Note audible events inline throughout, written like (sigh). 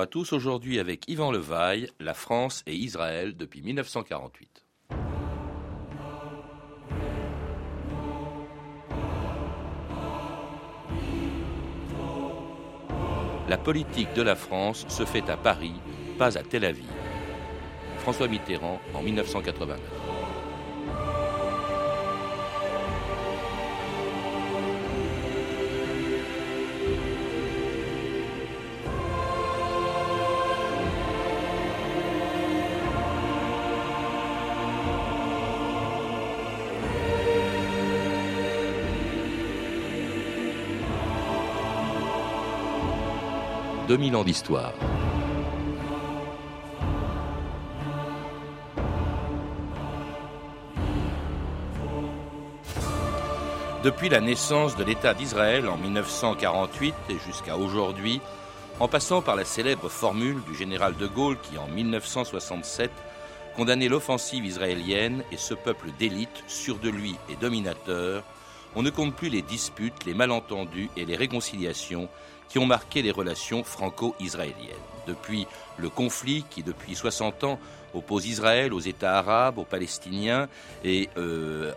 à tous. Aujourd'hui avec Yvan Levaille, la France et Israël depuis 1948. La politique de la France se fait à Paris, pas à Tel Aviv. François Mitterrand en 1989. 2000 ans d'histoire. Depuis la naissance de l'État d'Israël en 1948 et jusqu'à aujourd'hui, en passant par la célèbre formule du général de Gaulle qui, en 1967, condamnait l'offensive israélienne et ce peuple d'élite, sûr de lui et dominateur, on ne compte plus les disputes, les malentendus et les réconciliations qui ont marqué les relations franco-israéliennes. Depuis le conflit qui, depuis 60 ans, oppose Israël aux États arabes, aux Palestiniens et euh,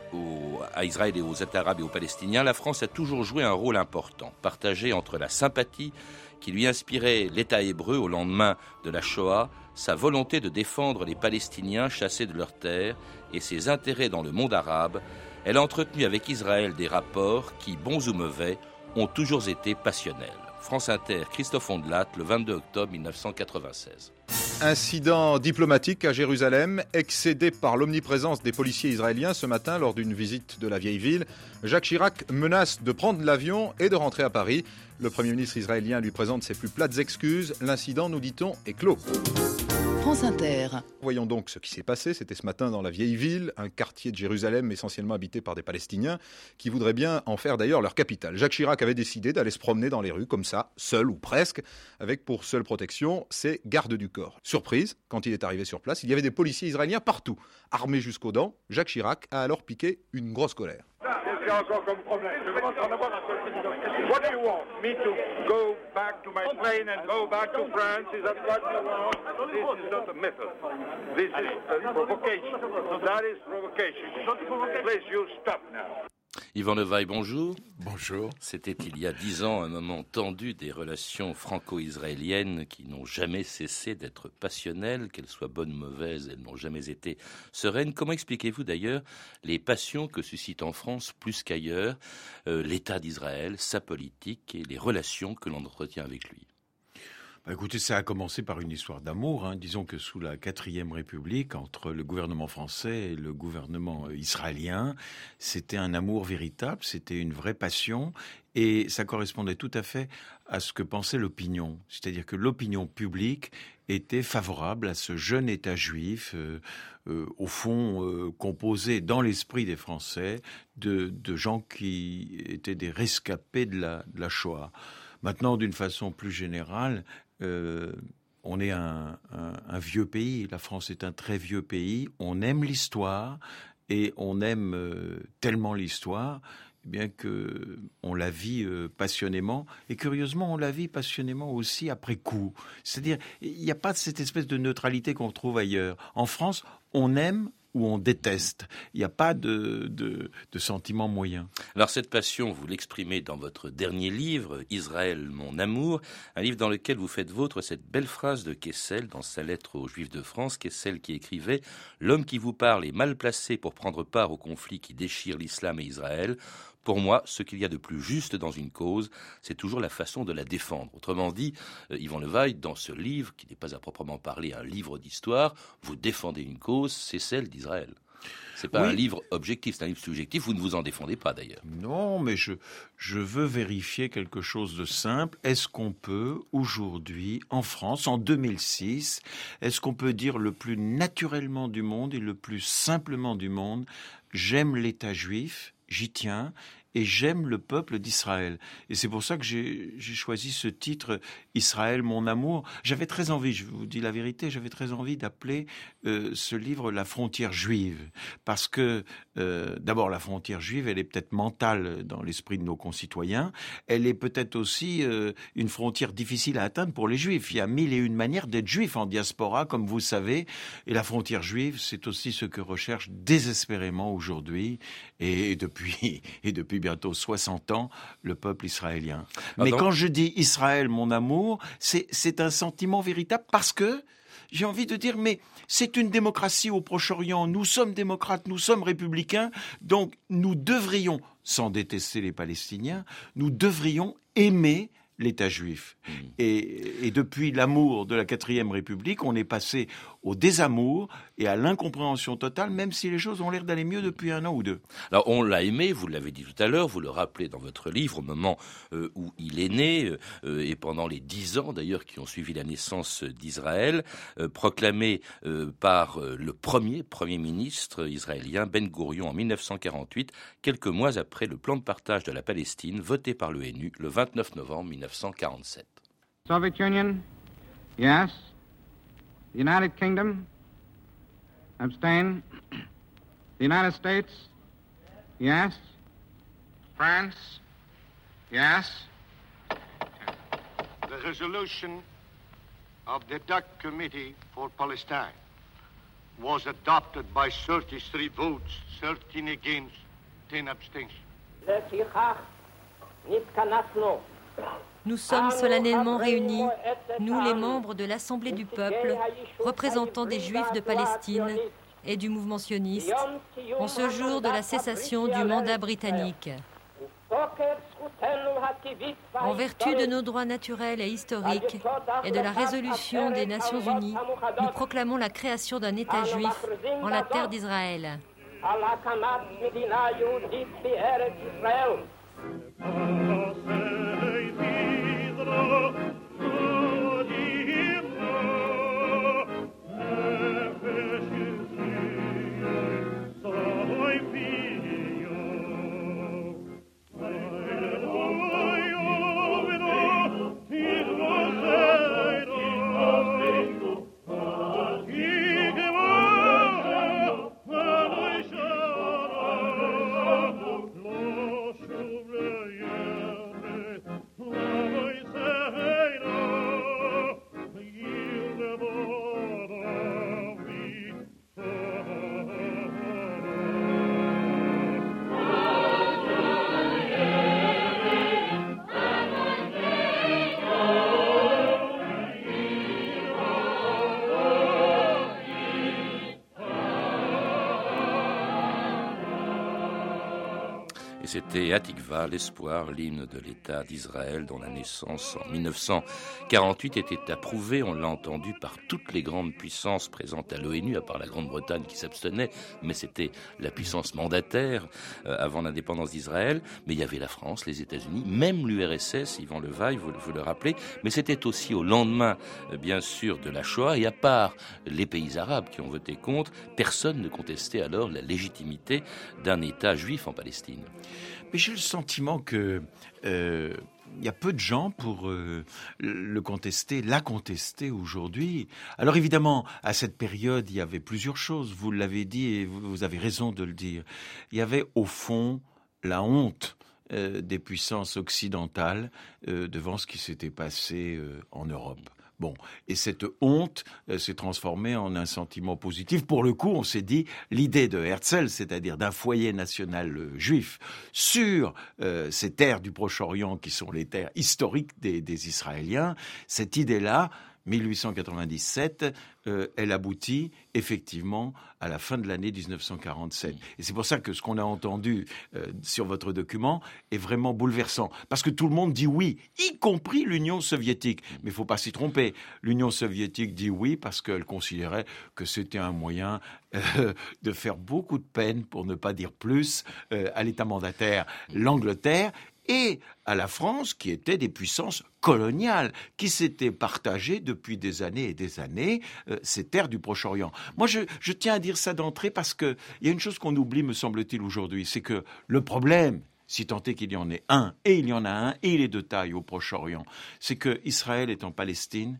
à Israël et aux États arabes et aux Palestiniens, la France a toujours joué un rôle important, partagé entre la sympathie qui lui inspirait l'État hébreu au lendemain de la Shoah, sa volonté de défendre les Palestiniens chassés de leurs terres et ses intérêts dans le monde arabe, elle a entretenu avec Israël des rapports qui, bons ou mauvais, ont toujours été passionnels. France Inter, Christophe Ondelat, le 22 octobre 1996. Incident diplomatique à Jérusalem, excédé par l'omniprésence des policiers israéliens ce matin lors d'une visite de la vieille ville. Jacques Chirac menace de prendre l'avion et de rentrer à Paris. Le Premier ministre israélien lui présente ses plus plates excuses. L'incident, nous dit-on, est clos. Voyons donc ce qui s'est passé. C'était ce matin dans la vieille ville, un quartier de Jérusalem essentiellement habité par des Palestiniens qui voudraient bien en faire d'ailleurs leur capitale. Jacques Chirac avait décidé d'aller se promener dans les rues comme ça, seul ou presque, avec pour seule protection ses gardes du corps. Surprise, quand il est arrivé sur place, il y avait des policiers israéliens partout, armés jusqu'aux dents. Jacques Chirac a alors piqué une grosse colère. Encore comme problème What do you want? Me to go back to my plane and go back to France? Is that what you want? This is not a method. This is a provocation. That is provocation. Please, you stop now. Yvan Levaille, bonjour. Bonjour. C'était il y a dix ans un moment tendu des relations franco-israéliennes qui n'ont jamais cessé d'être passionnelles, qu'elles soient bonnes ou mauvaises, elles n'ont jamais été sereines. Comment expliquez-vous d'ailleurs les passions que suscite en France plus qu'ailleurs euh, l'État d'Israël, sa politique et les relations que l'on entretient avec lui? Bah, écoutez, ça a commencé par une histoire d'amour. Hein. Disons que sous la quatrième République, entre le gouvernement français et le gouvernement euh, israélien, c'était un amour véritable, c'était une vraie passion, et ça correspondait tout à fait à ce que pensait l'opinion. C'est-à-dire que l'opinion publique était favorable à ce jeune État juif, euh, euh, au fond composé dans l'esprit des Français de, gens qui étaient des rescapés de la, de la Shoah. Maintenant, d'une façon plus générale, euh, on est un, vieux pays, la France est un très vieux pays, on aime l'histoire et on aime euh, tellement l'histoire eh bien que on la vit euh, passionnément et curieusement on la vit passionnément aussi après coup. C'est-à-dire il n'y a pas cette espèce de neutralité qu'on trouve ailleurs. En France, on aime où on déteste. Il n'y a pas de, de, de sentiment moyen. Alors cette passion, vous l'exprimez dans votre dernier livre, Israël, mon amour, un livre dans lequel vous faites vôtre cette belle phrase de Kessel dans sa lettre aux Juifs de France, Kessel qui écrivait ⁇ L'homme qui vous parle est mal placé pour prendre part au conflit qui déchire l'islam et Israël. Pour moi, ce qu'il y a de plus juste dans une cause, c'est toujours la façon de la défendre. Autrement dit, euh, Yvan Levaille, dans ce livre, qui n'est pas à proprement parler un livre d'histoire, vous défendez une cause, c'est celle d'Israël. C'est pas un livre objectif, c'est un livre subjectif. Vous ne vous en défendez pas d'ailleurs. Non, mais je, je veux vérifier quelque chose de simple. Est-ce qu'on peut aujourd'hui, en France, en 2006, est-ce qu'on peut dire le plus naturellement du monde et le plus simplement du monde, j'aime l'État juif, j'y tiens, et j'aime le peuple d'Israël. Et c'est pour ça que j'ai choisi ce titre Israël, mon amour. J'avais très envie, je vous dis la vérité, j'avais très envie d'appeler euh, ce livre La frontière juive, parce que euh, d'abord la frontière juive, elle est peut-être mentale dans l'esprit de nos concitoyens, elle est peut-être aussi euh, une frontière difficile à atteindre pour les juifs. Il y a mille et une manières d'être juif en diaspora, comme vous savez, et la frontière juive, c'est aussi ce que recherche désespérément aujourd'hui et depuis (laughs) et depuis bientôt 60 ans le peuple israélien. Ah, Mais quand je dis Israël, mon amour, c'est un sentiment véritable parce que j'ai envie de dire, mais c'est une démocratie au Proche-Orient, nous sommes démocrates, nous sommes républicains, donc nous devrions, sans détester les Palestiniens, nous devrions aimer l'État juif. Mmh. Et, et, depuis l'amour de la quatrième République, on est passé au désamour et à l'incompréhension totale, même si les choses ont l'air d'aller mieux depuis un an ou deux. Alors on l'a aimé, vous l'avez dit tout à l'heure, vous le rappelez dans votre livre, au moment euh, où il est né, euh, et pendant les dix ans d'ailleurs qui ont suivi la naissance d'Israël, euh, proclamé par le premier Premier ministre israélien, Ben Gurion, en 1948, quelques mois après le plan de partage de la Palestine voté par l'ONU le 29 novembre 1947. Soviet Union, yes. The United Kingdom? Abstain. The United States? Yes. France? Yes. The resolution of the DUC Committee for Palestine was adopted by 33 votes, 13 against, 10 abstentions. Nous sommes solennellement réunis, nous les membres de l'Assemblée du peuple, représentants des Juifs de Palestine et du mouvement sioniste, en ce jour de la cessation du mandat britannique. En vertu de nos droits naturels et historiques et de la résolution des Nations Unies, nous proclamons la création d'un État juif en la terre d'Israël. Oh. it c'était Atikva, l'espoir, l'hymne de l'État d'Israël, dont la naissance en 1948 était approuvée, on l'a entendu, par toutes les grandes puissances présentes à l'ONU, à part la Grande-Bretagne qui s'abstenait, mais c'était la puissance mandataire euh, avant l'indépendance d'Israël. Mais il y avait la France, les États-Unis, même l'URSS, Yvan Levaille, vous, vous le rappelez, mais c'était aussi au lendemain, euh, bien sûr, de la Shoah, et à part les pays arabes qui ont voté contre, personne ne contestait alors la légitimité d'un État juif en Palestine. Mais j'ai le sentiment que euh, il y a peu de gens pour euh, le contester, la contester aujourd'hui. Alors évidemment, à cette période, il y avait plusieurs choses. Vous l'avez dit et vous avez raison de le dire. Il y avait au fond la honte euh, des puissances occidentales devant ce qui s'était passé en Europe. Bon, et cette honte euh, s'est transformée en un sentiment positif. Pour le coup, on s'est dit l'idée de Herzl, c'est-à-dire d'un foyer national euh, juif sur euh, ces terres du Proche-Orient qui sont les terres historiques des, des Israéliens, cette idée-là 1897, euh, elle aboutit effectivement à la fin de l'année 1947. Et c'est pour ça que ce qu'on a entendu euh, sur votre document est vraiment bouleversant. Parce que tout le monde dit oui, y compris l'Union soviétique. Mais il ne faut pas s'y tromper. L'Union soviétique dit oui parce qu'elle considérait que c'était un moyen euh, de faire beaucoup de peine, pour ne pas dire plus, à l'État mandataire, l'Angleterre et à la France, qui était des puissances coloniales, qui s'étaient partagées depuis des années et des années euh, ces terres du Proche-Orient. Moi, je, tiens à dire ça d'entrée parce qu'il y a une chose qu'on oublie, me semble-t-il, aujourd'hui, c'est que le problème, si tant est qu'il y en ait un, et il y en a un, et il est de taille au Proche-Orient, c'est que Israël est en Palestine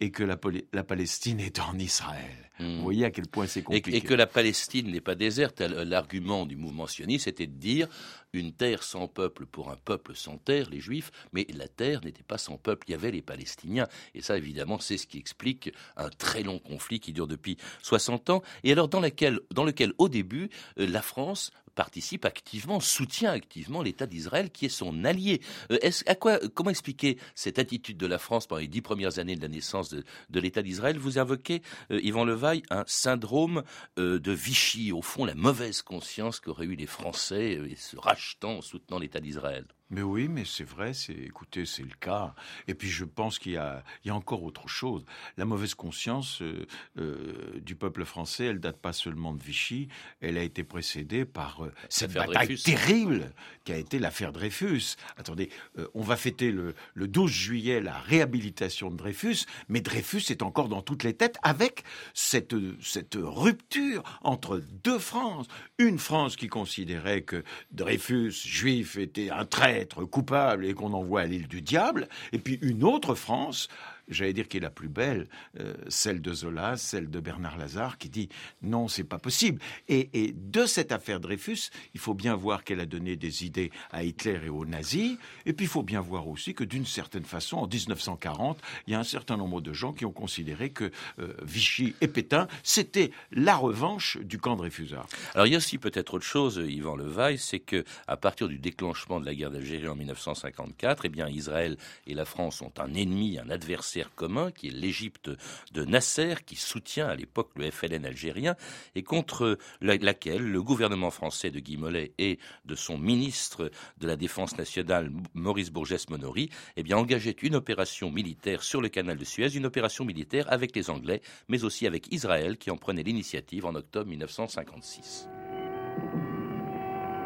et que la, Palestine est en Israël. Hmm. Vous voyez à quel point c'est compliqué. Et, que la Palestine n'est pas déserte. L'argument du mouvement sioniste était de dire une terre sans peuple pour un peuple sans terre, les Juifs, mais la terre n'était pas sans peuple, il y avait les Palestiniens. Et ça, évidemment, c'est ce qui explique un très long conflit qui dure depuis 60 ans, et alors dans, dans lequel, au début, euh, la France participe activement, soutient activement l'État d'Israël qui est son allié. Euh, à quoi, comment expliquer cette attitude de la France pendant les dix premières années de la naissance de, l'État d'Israël? Vous invoquez, euh, Yvan Levaille, un syndrome euh, de Vichy, au fond la mauvaise conscience qu'auraient eu les Français se rachetant en soutenant l'État d'Israël. Mais oui, mais c'est vrai, c'est, écoutez, c'est le cas. Et puis je pense qu'il y a, il y a encore autre chose. La mauvaise conscience euh, euh, du peuple français, elle date pas seulement de Vichy, elle a été précédée par euh, cette bataille terrible qui a été l'affaire Dreyfus. Attendez, on va fêter le, le 12 juillet la réhabilitation de Dreyfus, mais Dreyfus est encore dans toutes les têtes avec cette, cette rupture entre deux France. Une France qui considérait que Dreyfus, juif, était un trait être coupable et qu'on envoie à l'île du diable, et puis une autre France j'allais dire, qui est la plus belle, euh, celle de Zola, celle de Bernard Lazare, qui dit non, c'est pas possible. Et, de cette affaire Dreyfus, il faut bien voir qu'elle a donné des idées à Hitler et aux nazis, et puis il faut bien voir aussi que d'une certaine façon, en 1940, il y a un certain nombre de gens qui ont considéré que euh, Vichy et Pétain, c'était la revanche du camp Dreyfusard. Alors il y a aussi peut-être autre chose, Yvan Levaille, c'est que à partir du déclenchement de la guerre d'Algérie en 1954, eh bien Israël et la France ont un ennemi, un adversaire commun, qui est l'Égypte de Nasser, qui soutient à l'époque le FLN algérien, et contre laquelle le gouvernement français de Guy Mollet et de son ministre de la Défense nationale, Maurice Bourgès-Monory, eh bien, engageait une opération militaire sur le canal de Suez, une opération militaire avec les Anglais, mais aussi avec Israël, qui en prenait l'initiative en octobre 1956.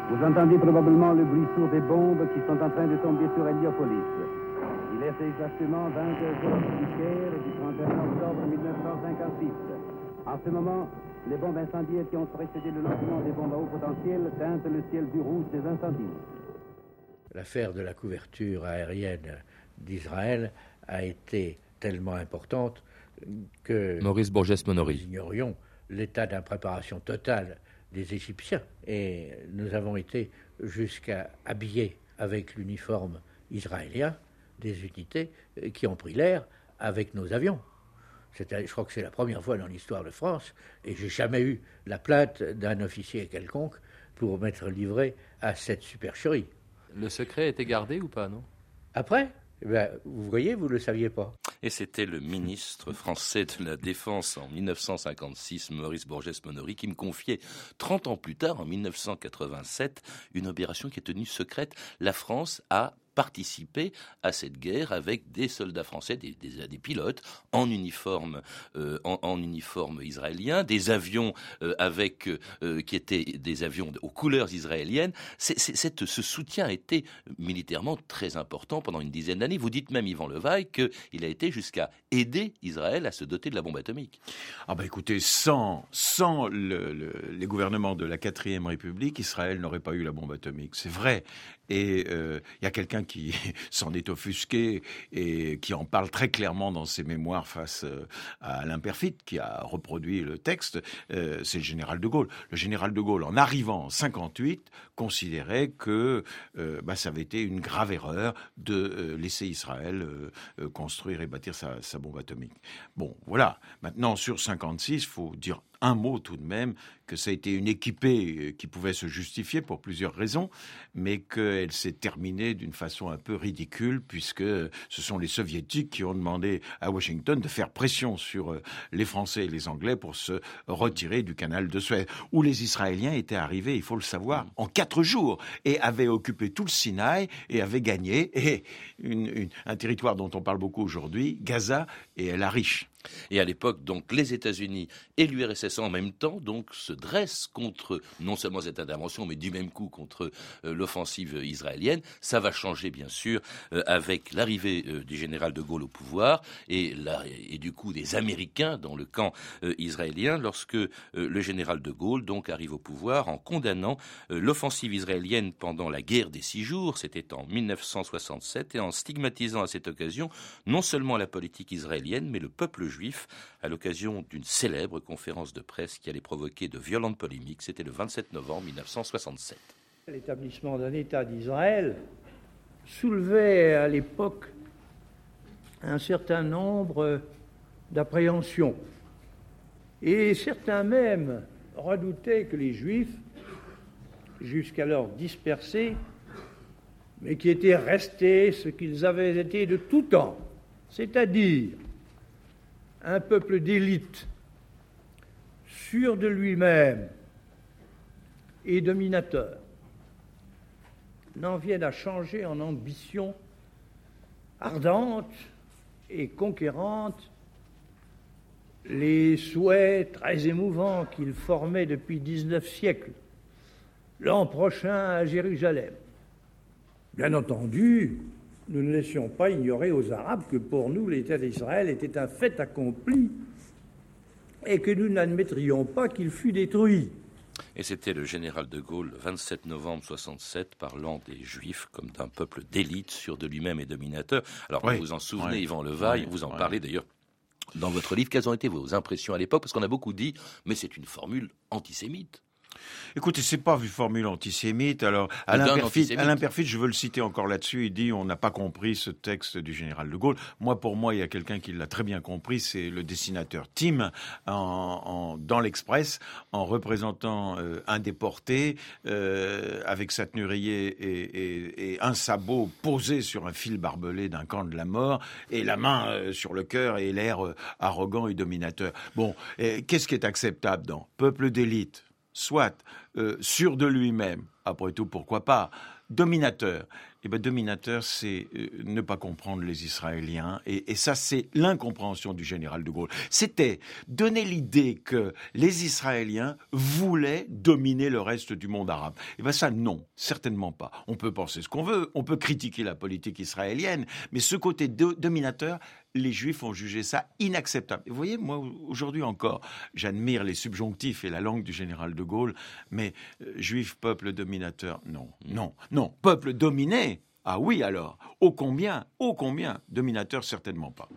Vous entendez probablement le bruit sourd des bombes qui sont en train de tomber sur Héliopolis. Est exactement 22 heures du Caire du 31 octobre 1956. En ce moment, les bombes incendiaires qui ont précédé le lancement des bombes à haut potentiel teintent le ciel du rouge des incendies. L'affaire de la couverture aérienne d'Israël a été tellement importante que Maurice Bourges nous ignorions l'état d'impréparation totale des Égyptiens. Et nous avons été jusqu'à habiller avec l'uniforme israélien des unités euh, qui ont pris l'air avec nos avions. Je crois que c'est la première fois dans l'histoire de France, et j'ai jamais eu la plainte d'un officier quelconque pour m'être livré à cette supercherie. Le secret était gardé ou pas, non? Après eh ben, Vous voyez, vous ne le saviez pas. Et c'était le ministre français de la Défense en 1956, Maurice Bourges-Monory, qui me confiait 30 ans plus tard, en 1987, une opération qui est tenue secrète. La France a participer à cette guerre avec des soldats français, des, des, pilotes en uniforme, euh, en, uniforme israélien, des avions euh, avec euh, qui étaient des avions aux couleurs israéliennes. ce soutien a été militairement très important pendant une dizaine d'années. Vous dites même, Yvan Levaille, qu'il a été jusqu'à aider Israël à se doter de la bombe atomique. Ah bah écoutez, sans, sans les gouvernements de la quatrième République, Israël n'aurait pas eu la bombe atomique. C'est vrai. Et il y a quelqu'un qui (laughs) s'en est offusqué et qui en parle très clairement dans ses mémoires face euh, à Alain Perfit, qui a reproduit le texte, euh, c'est le général de Gaulle. Le général de Gaulle, en arrivant en 58, considérait que euh, bah, ça avait été une grave erreur de laisser Israël construire et bâtir sa, sa bombe atomique. Bon, voilà. Maintenant, sur 56, il faut dire un mot tout de même que ça a été une équipée euh, qui pouvait se justifier pour plusieurs raisons, mais qu'elle s'est terminée d'une façon un peu ridicule, puisque ce sont les soviétiques qui ont demandé à Washington de faire pression sur euh, les Français et les Anglais pour se retirer du canal de Suez, où les Israéliens étaient arrivés, il faut le savoir, en quatre jours, et avaient occupé tout le Sinaï et avaient gagné et un territoire dont on parle beaucoup aujourd'hui, Gaza et El Arish. Et à l'époque, donc, les États-Unis et l'URSS en même temps, donc, se dressent contre non seulement cette intervention, mais du même coup contre euh, l'offensive israélienne. Ça va changer, bien sûr, euh, avec l'arrivée euh, du général de Gaulle au pouvoir et, et du coup des Américains dans le camp israélien lorsque le général de Gaulle, donc, arrive au pouvoir en condamnant l'offensive israélienne pendant la guerre des six jours. C'était en 1967 et en stigmatisant à cette occasion non seulement la politique israélienne, mais le peuple juif à l'occasion d'une célèbre conférence de presse qui allait provoquer de violentes polémiques. C'était le 27 novembre 1967. L'établissement d'un État d'Israël soulevait à l'époque un certain nombre d'appréhensions. Et certains même redoutaient que les Juifs, jusqu'alors dispersés, mais qui étaient restés ce qu'ils avaient été de tout temps, c'est-à-dire un peuple d'élite, sûr de lui-même et dominateur, n'en vienne à changer en ambition ardente et conquérante les souhaits très émouvants qu'il formait depuis 19 siècles, l'an prochain à Jérusalem. Bien entendu, nous ne laissions pas ignorer aux Arabes que pour nous l'État d'Israël était un fait accompli et que nous n'admettrions pas qu'il fût détruit. Et c'était le général de Gaulle, le 27 novembre 67, parlant des Juifs comme d'un peuple d'élite, sûr de lui-même et dominateur. Alors, vous vous en souvenez, Yvan Levaille, vous en parlez d'ailleurs dans votre livre. Quelles ont été vos impressions à l'époque? Parce qu'on a beaucoup dit, mais c'est une formule antisémite. Écoutez, c'est pas une formule antisémite. Alors, Alain Perfit, je veux le citer encore là-dessus, il dit on n'a pas compris ce texte du général de Gaulle. Moi, pour moi, il y a quelqu'un qui l'a très bien compris, c'est le dessinateur Tim dans l'Express, en représentant euh, un déporté euh, avec sa tenue et, et, un sabot posé sur un fil barbelé d'un camp de la mort et la main euh, sur le cœur et l'air arrogant et dominateur. Bon, qu'est-ce qui est acceptable dans Peuple d'élite? Soit euh, sûr de lui-même, après tout, pourquoi pas, dominateur. Et eh bien, dominateur, c'est euh, ne pas comprendre les Israéliens. Et, ça, c'est l'incompréhension du général de Gaulle. C'était donner l'idée que les Israéliens voulaient dominer le reste du monde arabe. Et eh bien ça, non, certainement pas. On peut penser ce qu'on veut, on peut critiquer la politique israélienne, mais ce côté dominateur, les Juifs ont jugé ça inacceptable. vous voyez, moi, aujourd'hui encore, j'admire les subjonctifs et la langue du général de Gaulle, mais euh, Juif, peuple dominateur, non, non, non, peuple dominé, ah oui alors, ô combien, ô combien, dominateur certainement pas.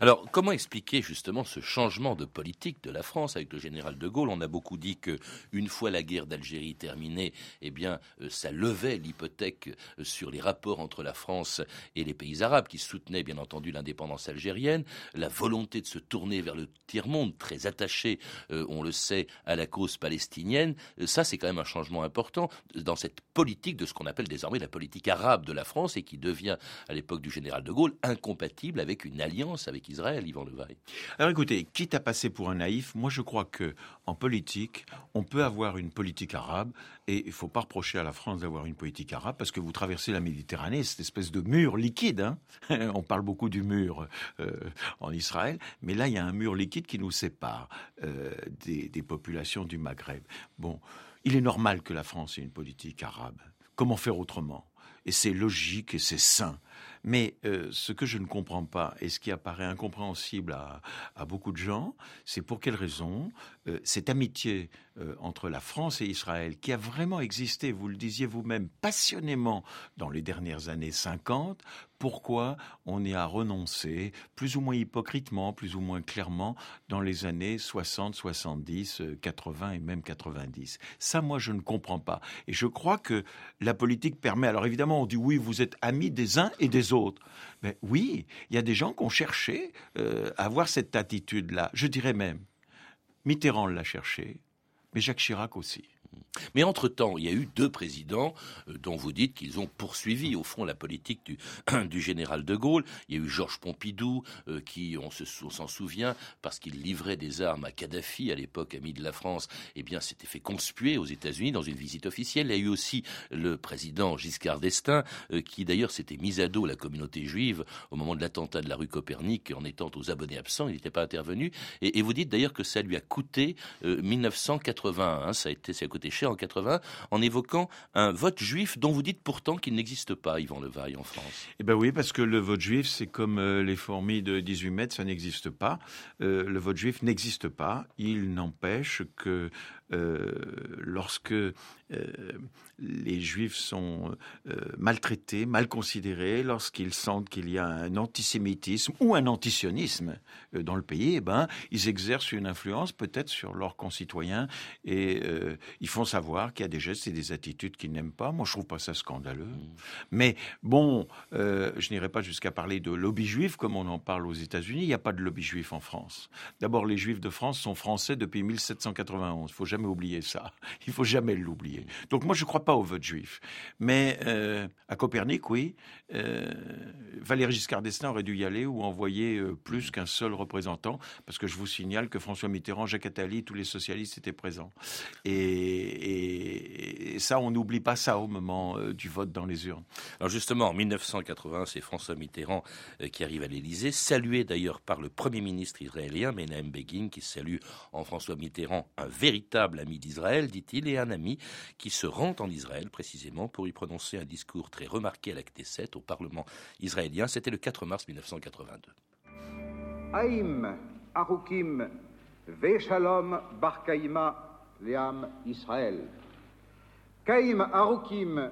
Alors, comment expliquer justement ce changement de politique de la France avec le général de Gaulle? On a beaucoup dit que une fois la guerre d'Algérie terminée, eh bien, euh, ça levait l'hypothèque euh, sur les rapports entre la France et les pays arabes, qui soutenaient bien entendu l'indépendance algérienne, la volonté de se tourner vers le tiers-monde, très attaché, euh, on le sait, à la cause palestinienne. Ça, c'est quand même un changement important dans cette politique de ce qu'on appelle désormais la politique arabe de la France et qui devient, à l'époque du général de Gaulle, incompatible avec une alliance avec Israël, Yvan Levaille. Alors écoutez, quitte à passer pour un naïf, moi je crois que en politique, on peut avoir une politique arabe et il faut pas reprocher à la France d'avoir une politique arabe parce que vous traversez la Méditerranée, cette espèce de mur liquide. Hein. (laughs) on parle beaucoup du mur euh, en Israël, mais là il y a un mur liquide qui nous sépare euh, des, des populations du Maghreb. Bon, il est normal que la France ait une politique arabe. Comment faire autrement? Et c'est logique et c'est sain. Mais euh, ce que je ne comprends pas et ce qui apparaît incompréhensible à, beaucoup de gens, c'est pour quelle raison euh, cette amitié euh, entre la France et Israël, qui a vraiment existé, vous le disiez vous-même, passionnément dans les dernières années 50, pourquoi on y a renoncé, plus ou moins hypocritement, plus ou moins clairement, dans les années 60, 70, 80 et même 90. Ça, moi, je ne comprends pas. Et je crois que la politique permet, alors évidemment, on dit oui, vous êtes amis des uns et des autres. Mais oui, il y a des gens qui ont cherché euh, à avoir cette attitude-là. Je dirais même, Mitterrand l'a cherché, mais Jacques Chirac aussi. Mais entre-temps, il y a eu deux présidents euh, dont vous dites qu'ils ont poursuivi, au fond, la politique du, (clears throat) général de Gaulle. Il y a eu Georges Pompidou, euh, qui, on s'en souvient, parce qu'il livrait des armes à Kadhafi, à l'époque ami de la France, eh bien, s'était fait conspuer aux États-Unis dans une visite officielle. Il y a eu aussi le président Giscard d'Estaing, euh, qui d'ailleurs s'était mis à dos la communauté juive au moment de l'attentat de la rue Copernic, en étant aux abonnés absents, il n'était pas intervenu. Et, vous dites d'ailleurs que ça lui a coûté 1981, hein, ça a été, ça a coûté cher en 80 en évoquant un vote juif dont vous dites pourtant qu'il n'existe pas, Yvan Levaille, en France. Eh bien oui, parce que le vote juif, c'est comme euh, les fourmis de 18 mètres, ça n'existe pas. Euh, le vote juif n'existe pas. Il n'empêche que euh, lorsque les juifs sont maltraités, mal considérés, lorsqu'ils sentent qu'il y a un antisémitisme ou un antisionisme dans le pays, eh ben, ils exercent une influence peut-être sur leurs concitoyens et ils font savoir qu'il y a des gestes et des attitudes qu'ils n'aiment pas. Moi, je trouve pas ça scandaleux. Mmh. Mais bon, je n'irai pas jusqu'à parler de lobby juif comme on en parle aux États-Unis. Il n'y a pas de lobby juif en France. D'abord, les juifs de France sont français depuis 1791. Il faut jamais oublier ça. (laughs) Il faut jamais l'oublier. Donc moi, je ne crois pas au vote juif. Mais euh, à Copernic, oui, euh, Valéry Giscard d'Estaing aurait dû y aller ou envoyer euh, plus qu'un seul représentant, parce que je vous signale que François Mitterrand, Jacques Attali, tous les socialistes étaient présents. Et, et ça, on n'oublie pas ça au moment du vote dans les urnes. Alors justement, en 1980, c'est François Mitterrand qui arrive à l'Élysée, salué d'ailleurs par le Premier ministre israélien, Menahem Begin, qui salue en François Mitterrand un véritable ami d'Israël, dit-il, et un ami qui se rend en Israël précisément pour y prononcer un discours très remarqué à la Knesset, au Parlement israélien. C'était le 4 mars 1982. Aïm Arukim Leam Israël. Arukim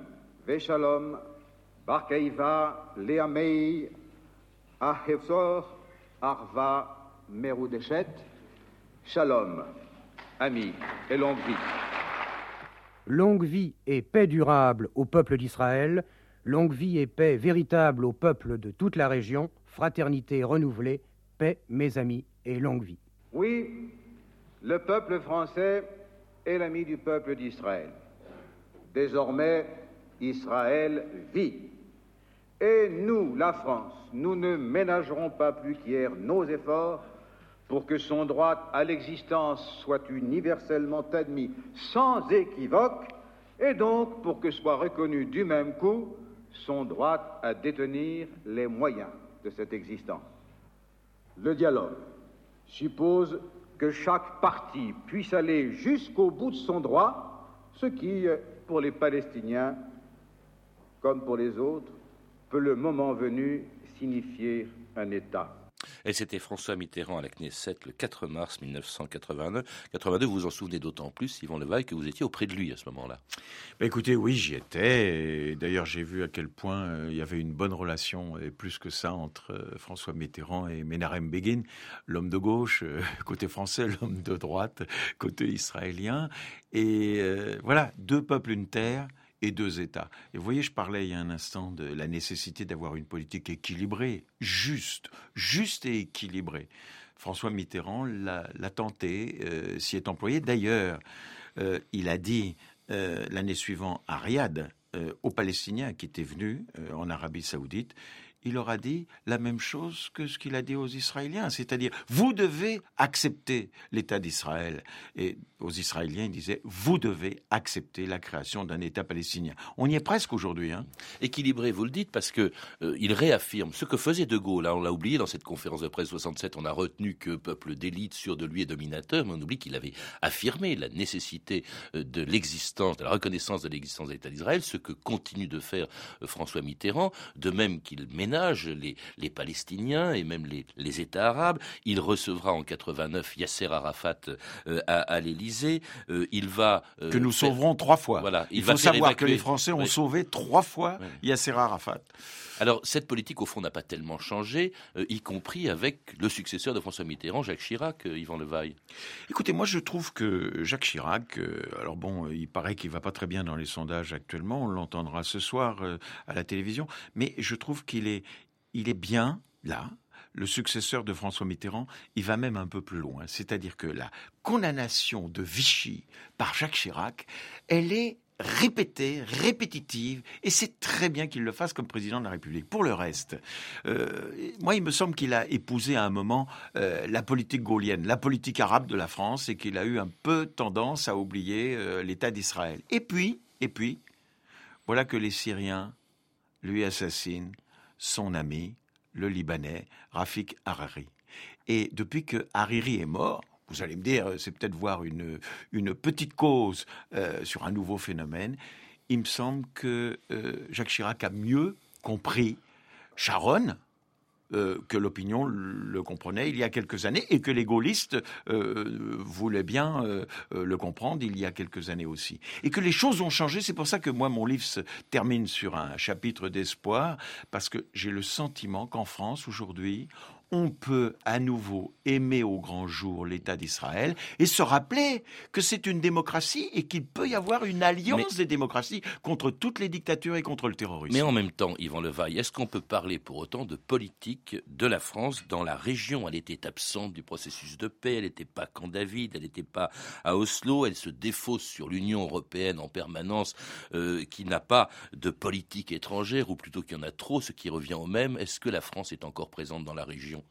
Ahevzor Arva Merudeshet. Shalom, amis et longue vie. Longue vie et paix durable au peuple d'Israël, longue vie et paix véritable au peuple de toute la région, fraternité renouvelée, paix, mes amis, et longue vie. Oui, le peuple français est l'ami du peuple d'Israël. Désormais, Israël vit. Et nous, la France, nous ne ménagerons pas plus qu'hier nos efforts pour que son droit à l'existence soit universellement admis sans équivoque, et donc pour que soit reconnu du même coup son droit à détenir les moyens de cette existence. Le dialogue suppose que chaque parti puisse aller jusqu'au bout de son droit, ce qui, pour les Palestiniens, comme pour les autres, peut le moment venu signifier un État. Et c'était François Mitterrand à la Knesset le 4 mars 1982. 82, vous vous en souvenez d'autant plus, Yvan Levaille, que vous étiez auprès de lui à ce moment-là. Bah écoutez, oui, j'y étais. D'ailleurs, j'ai vu à quel point euh, il y avait une bonne relation, et plus que ça, entre euh, François Mitterrand et Menachem Begin, l'homme de gauche, euh, (laughs) côté français, l'homme de droite, côté israélien. Et voilà, deux peuples, une terre et deux États. Et vous voyez, je parlais il y a un instant de la nécessité d'avoir une politique équilibrée, juste, juste et équilibrée. François Mitterrand l'a tenté, euh, s'y est employé. D'ailleurs, euh, il a dit euh, l'année suivante à Riyad, aux Palestiniens qui étaient venus en Arabie saoudite, il aura dit la même chose que ce qu'il a dit aux Israéliens, c'est-à-dire vous devez accepter l'État d'Israël. Et aux Israéliens, il disait vous devez accepter la création d'un État palestinien. On y est presque aujourd'hui. Hein. Équilibré, vous le dites, parce que euh, il réaffirme ce que faisait De Gaulle. Là, on l'a oublié dans cette conférence de presse 67. On a retenu que peuple d'élite sûr de lui et dominateur, mais on oublie qu'il avait affirmé la nécessité euh, de l'existence, de la reconnaissance de l'existence de l'État d'Israël, ce que continue de faire euh, François Mitterrand, de même qu'il ménage les, Palestiniens et même les, États arabes. Il recevra en 89 Yasser Arafat euh, à, l'Élysée. Euh, il va euh, que nous sauverons trois fois. Voilà, il, faut savoir que les Français ont sauvé trois fois Yasser Arafat. Alors cette politique au fond n'a pas tellement changé, y compris avec le successeur de François Mitterrand, Jacques Chirac, Yvan Levaille. Écoutez, moi je trouve que Jacques Chirac, alors bon, il paraît qu'il va pas très bien dans les sondages actuellement, on l'entendra ce soir à la télévision, mais je trouve qu'il est il est bien là. le successeur de François Mitterrand, il va même un peu plus loin. C'est-à-dire que la condamnation de Vichy par Jacques Chirac, elle est répétée, répétitive, et c'est très bien qu'il le fasse comme président de la République. Pour le reste, euh, moi, il me semble qu'il a épousé à un moment euh, la politique gaulienne, la politique arabe de la France, et qu'il a eu un peu tendance à oublier euh, l'État d'Israël. Et puis, et puis, voilà que les Syriens lui assassinent son ami, le Libanais, Rafik Hariri. Et depuis que Hariri est mort, vous allez me dire, c'est peut-être voir une, une petite cause euh, sur un nouveau phénomène. Il me semble que euh, Jacques Chirac a mieux compris Sharon, euh, que l'opinion le comprenait il y a quelques années et que les gaullistes voulaient bien le comprendre il y a quelques années aussi. Et que les choses ont changé, c'est pour ça que moi mon livre se termine sur un chapitre d'espoir, parce que j'ai le sentiment qu'en France aujourd'hui, on peut à nouveau aimer au grand jour l'État d'Israël et se rappeler que c'est une démocratie et qu'il peut y avoir une alliance des démocraties contre toutes les dictatures et contre le terrorisme. Mais en même temps, Yvan Levaille, est-ce qu'on peut parler pour autant de politique de la France dans la région? Elle était absente du processus de paix, elle n'était pas Camp David, elle n'était pas à Oslo, elle se défausse sur l'Union européenne en permanence euh, qui n'a pas de politique étrangère, ou plutôt qu'il y en a trop, ce qui revient au même. Est-ce que la France est encore présente dans la région?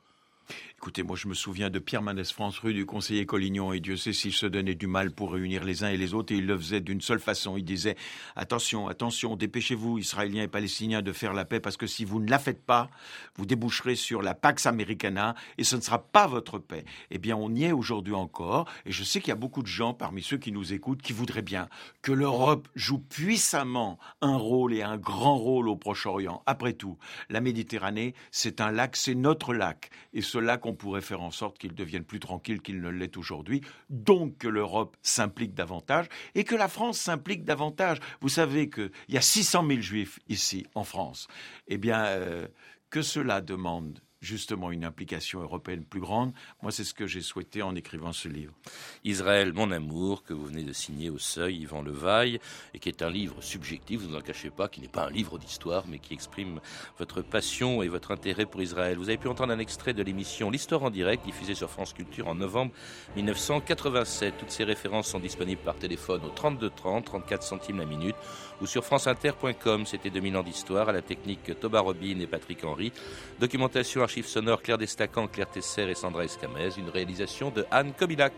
Écoutez, moi je me souviens de Pierre Manès France, rue du conseiller Collignon, et Dieu sait s'il se donnait du mal pour réunir les uns et les autres, et il le faisait d'une seule façon. Il disait Attention, attention, dépêchez-vous, Israéliens et Palestiniens, de faire la paix, parce que si vous ne la faites pas, vous déboucherez sur la Pax Americana, et ce ne sera pas votre paix. Eh bien, on y est aujourd'hui encore, et je sais qu'il y a beaucoup de gens parmi ceux qui nous écoutent qui voudraient bien que l'Europe joue puissamment un rôle et un grand rôle au Proche-Orient. Après tout, la Méditerranée, c'est un lac, c'est notre lac, et lac, on pourrait faire en sorte qu'il devienne plus tranquille qu'il ne l'est aujourd'hui, donc que l'Europe s'implique davantage et que la France s'implique davantage. Vous savez qu'il y a 600 000 juifs ici, en France. Eh bien, euh, que cela demande justement une implication européenne plus grande. Moi, c'est ce que j'ai souhaité en écrivant ce livre. Israël, mon amour, que vous venez de signer au seuil, Yvan Levaille, et qui est un livre subjectif, vous n'en cachez pas, qui n'est pas un livre d'histoire, mais qui exprime votre passion et votre intérêt pour Israël. Vous avez pu entendre un extrait de l'émission L'Histoire en direct, diffusée sur France Culture en novembre 1987. Toutes ces références sont disponibles par téléphone au 32 30, 34 centimes la minute, ou sur franceinter.com. C'était 2000 ans d'histoire, à la technique Toba Robin et Patrick Henry. Documentation archives sonores Claire Destacan, Claire Tesser et Sandra Escamez. Une réalisation de Anne Kobilac.